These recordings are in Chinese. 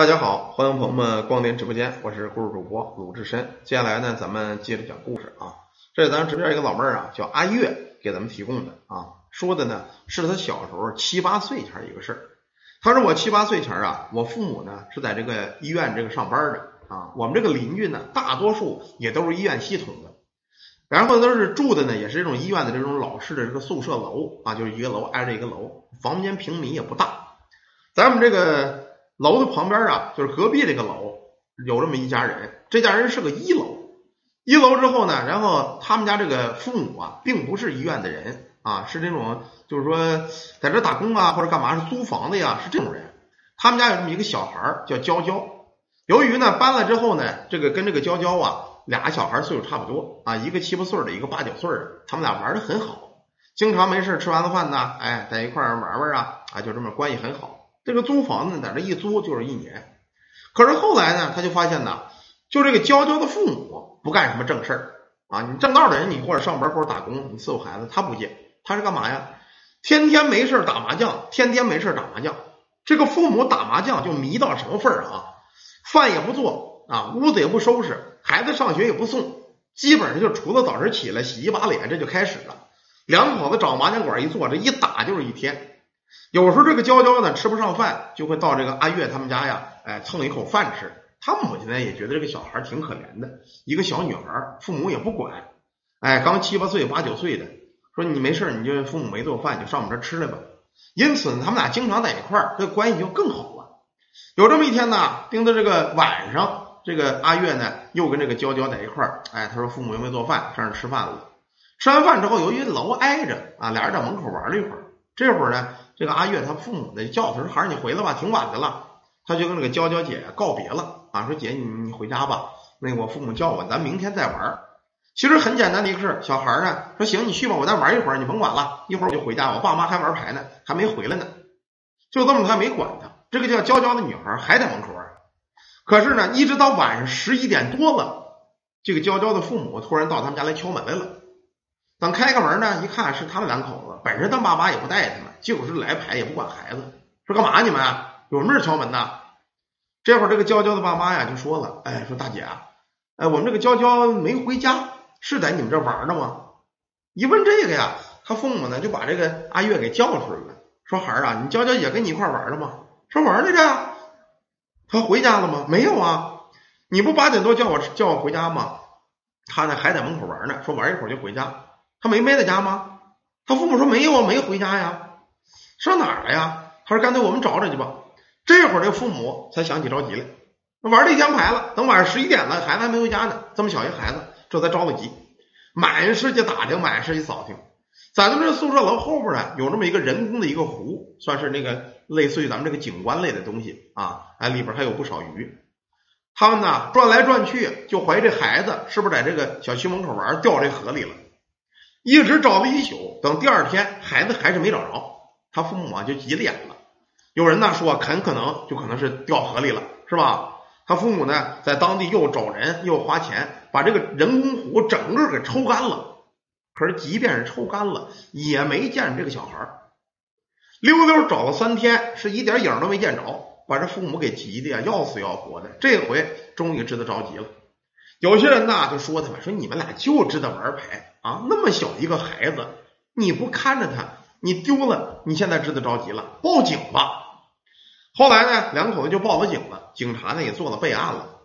大家好，欢迎朋友们光临直播间，我是故事主播鲁智深。接下来呢，咱们接着讲故事啊。这是咱直播间一个老妹儿啊，叫阿月给咱们提供的啊，说的呢是她小时候七八岁前一个事儿。她说我七八岁前啊，我父母呢是在这个医院这个上班的啊，我们这个邻居呢大多数也都是医院系统的，然后都是住的呢也是这种医院的这种老式的这个宿舍楼啊，就是一个楼挨着一个楼，房间平米也不大。咱们这个。楼的旁边啊，就是隔壁这个楼有这么一家人，这家人是个一楼，一楼之后呢，然后他们家这个父母啊，并不是医院的人啊，是这种就是说在这打工啊或者干嘛是租房的呀，是这种人。他们家有这么一个小孩叫娇娇，由于呢搬了之后呢，这个跟这个娇娇啊俩小孩岁数差不多啊，一个七八岁的，一个八九岁的，他们俩玩的很好，经常没事吃完了饭呢，哎在一块玩玩啊啊，就这么关系很好。这个租房子在这一租就是一年，可是后来呢，他就发现呢，就这个娇娇的父母不干什么正事儿啊，你正道的人，你或者上班或者打工，你伺候孩子，他不接，他是干嘛呀？天天没事打麻将，天天没事打麻将。这个父母打麻将就迷到什么份儿啊？饭也不做啊，屋子也不收拾，孩子上学也不送，基本上就除了早晨起来洗一把脸，这就开始了。两口子找麻将馆一坐，这一打就是一天。有时候这个娇娇呢吃不上饭，就会到这个阿月他们家呀，哎蹭一口饭吃。他母亲呢也觉得这个小孩挺可怜的，一个小女孩，父母也不管，哎，刚七八岁、八九岁的，说你没事，你就父母没做饭，你就上我们这吃来吧。因此呢，他们俩经常在一块儿，这关系就更好了。有这么一天呢，盯着这个晚上，这个阿月呢又跟这个娇娇在一块儿，哎，他说父母又没做饭，上这吃饭了。吃完饭之后，由于楼挨着啊，俩人在门口玩了一会儿。这会儿呢，这个阿月他父母呢叫他说：“孩儿，你回来吧，挺晚的了。”他就跟那个娇娇姐告别了啊，说：“姐，你你回家吧。那个我父母叫我，咱明天再玩。”其实很简单的一个事，小孩呢说：“行，你去吧，我再玩一会儿，你甭管了，一会儿我就回家。我爸妈还玩牌呢，还没回来呢。”就这么，他没管他。这个叫娇娇的女孩还在门口玩。可是呢，一直到晚上十一点多了，这个娇娇的父母突然到他们家来敲门来了。等开个门呢，一看是他们两口子。本身他爸妈也不带他们，就是来牌也不管孩子。说干嘛你们有什么事敲门呢？这会儿这个娇娇的爸妈呀就说了：“哎，说大姐啊，哎，我们这个娇娇没回家，是在你们这玩呢吗？”一问这个呀，他父母呢就把这个阿月给叫出来了，说：“孩儿啊，你娇娇也跟你一块玩了吗？说玩来着。他回家了吗？没有啊。你不八点多叫我叫我回家吗？他呢还在门口玩呢，说玩一会儿就回家。”他没没在家吗？他父母说没有啊，没回家呀，上哪儿了呀？他说干脆我们找找去吧。这会儿这父母才想起着急来，玩了一天牌了，等晚上十一点了，孩子还没回家呢。这么小一孩子，这才着了急，满世界打听，满世界扫听。咱们这宿舍楼后边呢，有这么一个人工的一个湖，算是那个类似于咱们这个景观类的东西啊，哎，里边还有不少鱼。他们呢转来转去，就怀疑这孩子是不是在这个小区门口玩，掉这河里了。一直找了一宿，等第二天孩子还是没找着，他父母啊就急了眼了。有人呢说很可能就可能是掉河里了，是吧？他父母呢在当地又找人又花钱把这个人工湖整个给抽干了，可是即便是抽干了，也没见这个小孩溜溜找了三天，是一点影都没见着，把这父母给急的呀要死要活的。这回终于知道着急了。有些人呢就说他们说你们俩就知道玩牌。啊，那么小一个孩子，你不看着他，你丢了，你现在知道着急了，报警吧。后来呢，两口子就报了警了，警察呢也做了备案了。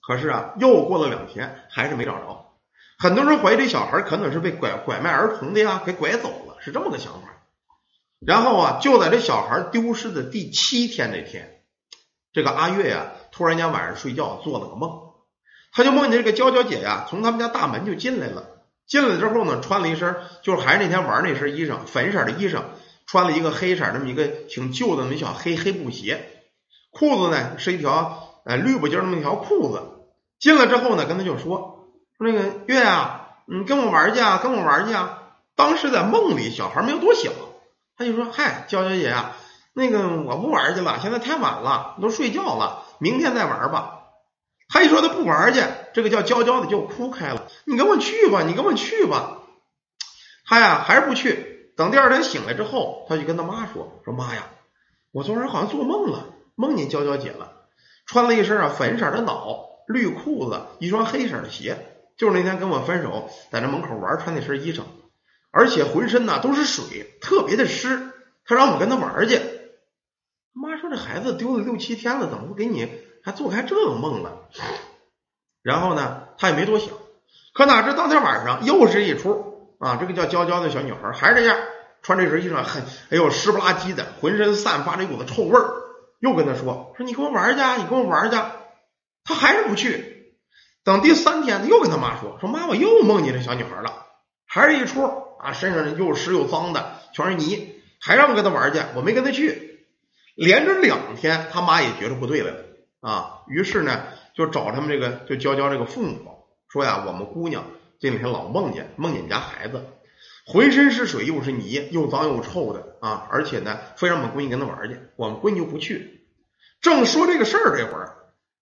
可是啊，又过了两天，还是没找着。很多人怀疑这小孩可能是被拐拐卖儿童的呀，给拐走了，是这么个想法。然后啊，就在这小孩丢失的第七天那天，这个阿月呀，突然间晚上睡觉做了个梦，他就梦见这个娇娇姐呀，从他们家大门就进来了。进来之后呢，穿了一身就是还是那天玩那身衣裳，粉色的衣裳，穿了一个黑色那么一个挺旧的那小黑黑布鞋，裤子呢是一条呃绿不筋那么一条裤子。进来之后呢，跟他就说说那个月啊，你跟我玩去啊，跟我玩去啊。当时在梦里，小孩没有多想，他就说嗨，娇娇姐啊，那个我不玩去了，现在太晚了，都睡觉了，明天再玩吧。他一说他不玩去，这个叫娇娇的就哭开了。你跟我去吧，你跟我去吧。他呀还是不去。等第二天醒来之后，他就跟他妈说：“说妈呀，我昨晚好像做梦了，梦见娇娇姐了。穿了一身啊粉色的袄、绿裤子、一双黑色的鞋，就是那天跟我分手在这门口玩穿那身衣裳，而且浑身呐都是水，特别的湿。他让我跟他玩去。妈说这孩子丢了六七天了，怎么会给你还做开这个梦了？然后呢，他也没多想。可哪知当天晚上又是一出啊！这个叫娇娇的小女孩还是这样，穿这身衣裳，很哎呦湿不拉几的，浑身散发着一股子臭味儿。又跟他说说你跟我玩去，你跟我玩去。他还是不去。等第三天，他又跟他妈说说妈，我又梦见这小女孩了，还是一出啊，身上又湿又脏的，全是泥，还让我跟他玩去，我没跟他去。连着两天，他妈也觉得不对了啊，于是呢，就找他们这个就娇娇这个父母说呀，我们姑娘这两天老梦见梦见你家孩子，浑身是水又是泥，又脏又臭的啊，而且呢，非让我们闺女跟他玩去，我们闺女就不去。正说这个事儿这会儿，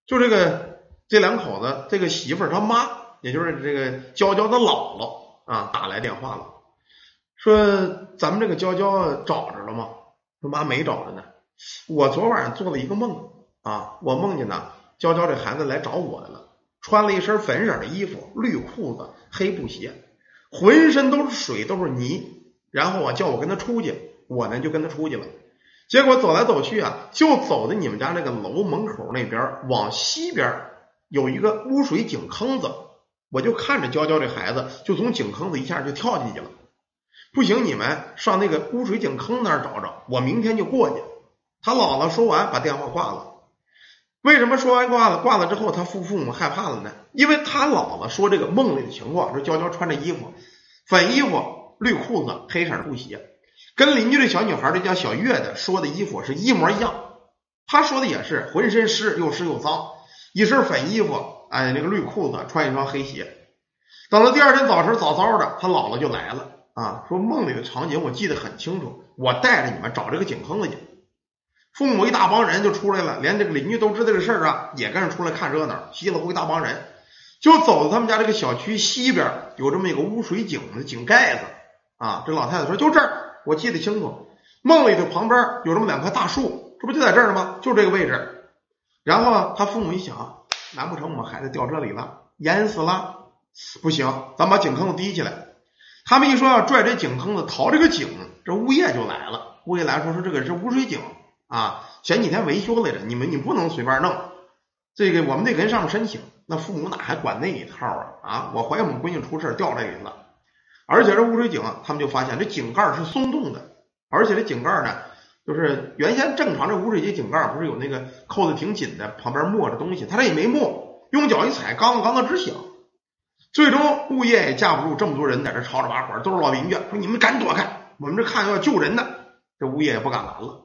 就这个这两口子，这个媳妇儿他妈，也就是这个娇娇的姥姥啊，打来电话了，说咱们这个娇娇找着了吗？说妈没找着呢。我昨晚上做了一个梦啊，我梦见呢，娇娇这孩子来找我来了，穿了一身粉色的衣服，绿裤子，黑布鞋，浑身都是水，都是泥。然后啊，叫我跟他出去，我呢就跟他出去了。结果走来走去啊，就走的你们家那个楼门口那边，往西边有一个污水井坑子，我就看着娇娇这孩子就从井坑子一下就跳进去了。不行，你们上那个污水井坑那儿找找，我明天就过去。他姥姥说完，把电话挂了。为什么说完挂了？挂了之后，他父父母害怕了呢？因为他姥姥说这个梦里的情况，说娇娇穿着衣服，粉衣服、绿裤子、黑色布鞋，跟邻居这小女孩这叫小月的说的衣服是一模一样。他说的也是浑身湿，又湿又脏，一身粉衣服，哎，那个绿裤子，穿一双黑鞋。等到第二天早晨早早的，他姥姥就来了啊，说梦里的场景我记得很清楚，我带着你们找这个井坑子去。父母一大帮人就出来了，连这个邻居都知道这事儿啊，也跟着出来看热闹，稀里糊涂一大帮人就走到他们家这个小区西边，有这么一个污水井的井盖子啊。这老太太说：“就这儿，我记得清楚，梦里头旁边有这么两棵大树，这不就在这儿吗？就这个位置。”然后呢他父母一想，难不成我们孩子掉这里了，淹死了？不行，咱把井坑子提起来。他们一说要拽这井坑子逃这个井，这物业就来了。物业来说说这个是污水井。啊，前几天维修来着，你们你不能随便弄，这个我们得跟上面申请。那父母哪还管那一套啊？啊，我怀疑我们闺女出事掉这里了，而且这污水井，他们就发现这井盖是松动的，而且这井盖呢，就是原先正常这污水井井盖不是有那个扣的挺紧的，旁边没着东西，他这也没没，用脚一踩，刚刚刚直响。最终物业也架不住这么多人在这吵吵把火，都是老邻居，说你们赶紧躲开，我们这看要救人呢，这物业也不敢拦了。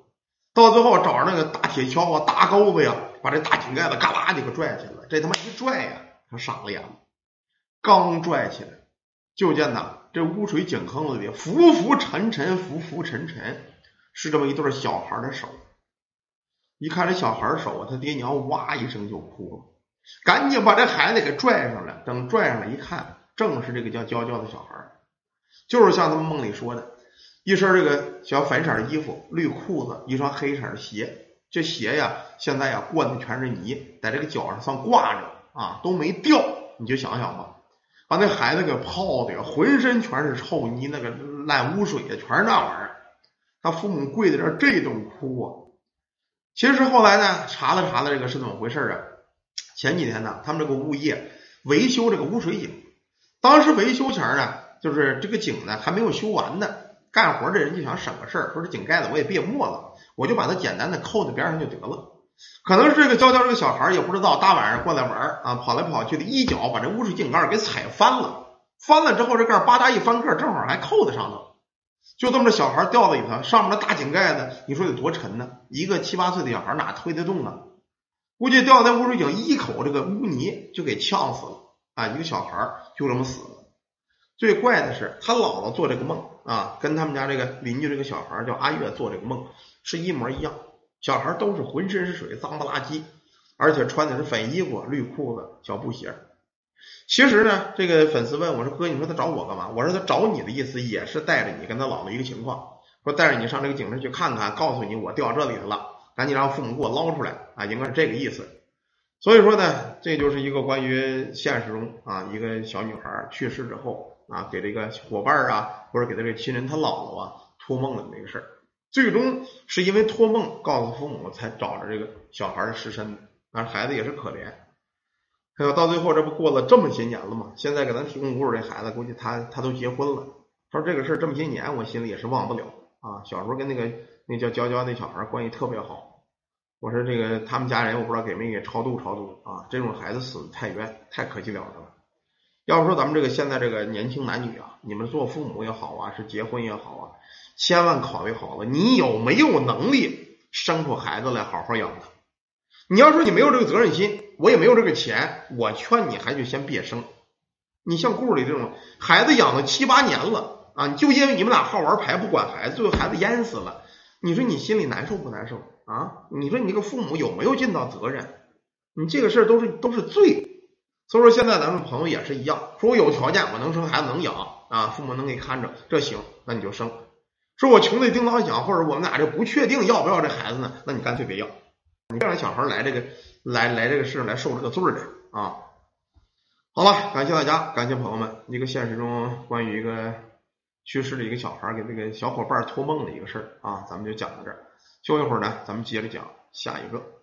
到最后找着那个大铁锹啊、大钩子呀，把这大井盖子嘎啦就给拽起来了。这他妈一拽呀，他傻了眼了。刚拽起来，就见呐，这污水井坑子里浮浮沉沉、浮浮沉沉，是这么一对小孩的手。一看这小孩手啊，他爹娘哇一声就哭了，赶紧把这孩子给拽上来。等拽上来一看，正是这个叫娇娇的小孩，就是像他们梦里说的。一身这个小粉色的衣服，绿裤子，一双黑色的鞋。这鞋呀，现在呀灌的全是泥，在这个脚上上挂着啊，都没掉。你就想想吧，把那孩子给泡的呀，浑身全是臭泥，那个烂污水呀，全是那玩意儿。他父母跪在这儿这顿哭啊。其实后来呢，查了查了，这个是怎么回事啊？前几天呢，他们这个物业维修这个污水井，当时维修前呢，就是这个井呢还没有修完呢。干活这人就想省个事儿，说这井盖子我也别磨了，我就把它简单的扣在边上就得了。可能是这个娇娇这个小孩也不知道，大晚上过来玩啊，跑来跑去的，一脚把这污水井盖给踩翻了。翻了之后，这盖吧嗒一翻个，正好还扣在上头。就这么着，小孩掉到里头，上面的大井盖子，你说有多沉呢？一个七八岁的小孩哪推得动啊？估计掉在污水井一口这个污泥就给呛死了啊！一个小孩就这么死了。最怪的是，他姥姥做这个梦啊，跟他们家这个邻居这个小孩叫阿月做这个梦是一模一样。小孩都是浑身是水，脏不拉几，而且穿的是粉衣服、绿裤子、小布鞋。其实呢，这个粉丝问我说：“哥，你说他找我干嘛？”我说：“他找你的意思也是带着你跟他姥姥一个情况，说带着你上这个井上去看看，告诉你我掉这里头了，赶紧让父母给我捞出来啊，应该是这个意思。”所以说呢，这就是一个关于现实中啊，一个小女孩去世之后啊，给这个伙伴啊，或者给他这个亲人他姥姥啊托梦的那个事儿。最终是因为托梦告诉父母，才找着这个小孩的尸身的。但是孩子也是可怜，还有到最后这不过了这么些年了吗？现在给咱提供故事这孩子，估计他他都结婚了。他说这个事儿这么些年，我心里也是忘不了啊。小时候跟那个那叫娇娇那小孩关系特别好。我说这个他们家人我不知道给没给超度超度啊，这种孩子死的太冤，太可惜了了。要不说咱们这个现在这个年轻男女啊，你们做父母也好啊，是结婚也好啊，千万考虑好了，你有没有能力生出孩子来好好养他？你要说你没有这个责任心，我也没有这个钱，我劝你还就先别生。你像故里这种孩子养了七八年了啊，就因为你们俩好玩牌不管孩子，最后孩子淹死了，你说你心里难受不难受？啊，你说你这个父母有没有尽到责任？你这个事儿都是都是罪。所以说现在咱们朋友也是一样，说我有条件，我能生孩子能养啊，父母能给看着，这行，那你就生。说我穷的叮当响，或者我们俩这不确定要不要这孩子呢，那你干脆别要，你别让小孩来这个来来这个世上来受这个罪的啊。好了，感谢大家，感谢朋友们，一个现实中关于一个去世的一个小孩给这个小伙伴托梦的一个事儿啊，咱们就讲到这儿。休一会儿呢，咱们接着讲下一个。